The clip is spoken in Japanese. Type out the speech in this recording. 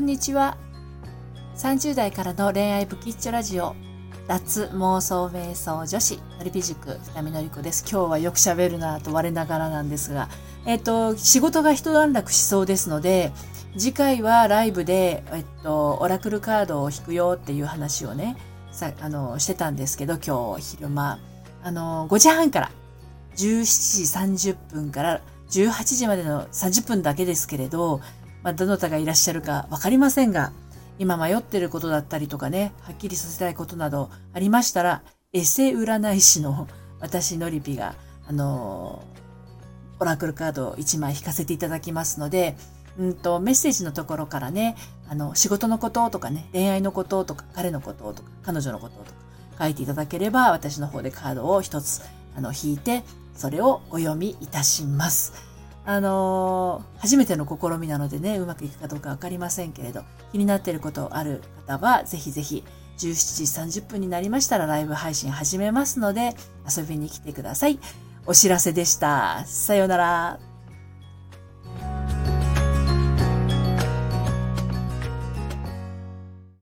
こんにちは。30代からの恋愛ブキッチョラジオ、脱妄想瞑想女子、のりぴ塾、二見のりこです。今日はよく喋るなと我ながらなんですが、えっ、と、仕事が一段落しそうですので、次回はライブで、えっと、オラクルカードを引くよっていう話をね、さ、あの、してたんですけど、今日昼間、あの、5時半から、17時30分から18時までの30分だけですけれど、まあ、どなたがいらっしゃるかわかりませんが、今迷ってることだったりとかね、はっきりさせたいことなどありましたら、エセ占い師の私のりぴが、あのオラクルカードを1枚引かせていただきますので、うんと、メッセージのところからね、あの、仕事のこととかね、恋愛のこととか、彼のこととか、彼女のこととか書いていただければ、私の方でカードを一つ、あの、引いて、それをお読みいたします。あのー、初めての試みなのでね、うまくいくかどうかわかりませんけれど、気になっていることある方は、ぜひぜひ、17時30分になりましたらライブ配信始めますので、遊びに来てください。お知らせでした。さようなら。